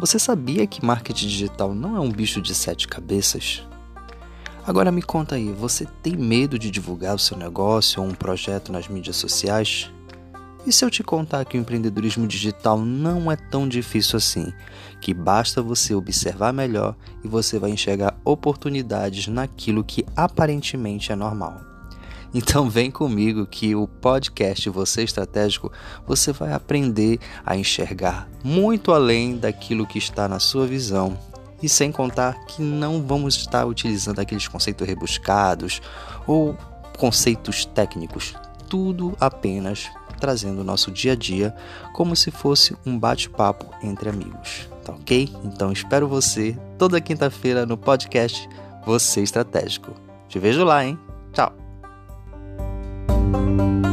Você sabia que marketing digital não é um bicho de sete cabeças? Agora me conta aí, você tem medo de divulgar o seu negócio ou um projeto nas mídias sociais? E se eu te contar que o empreendedorismo digital não é tão difícil assim, que basta você observar melhor e você vai enxergar oportunidades naquilo que aparentemente é normal? Então vem comigo que o podcast Você Estratégico você vai aprender a enxergar muito além daquilo que está na sua visão. E sem contar que não vamos estar utilizando aqueles conceitos rebuscados ou conceitos técnicos, tudo apenas trazendo o nosso dia a dia como se fosse um bate-papo entre amigos, tá ok? Então espero você toda quinta-feira no podcast Você Estratégico. Te vejo lá, hein? Tchau! thank you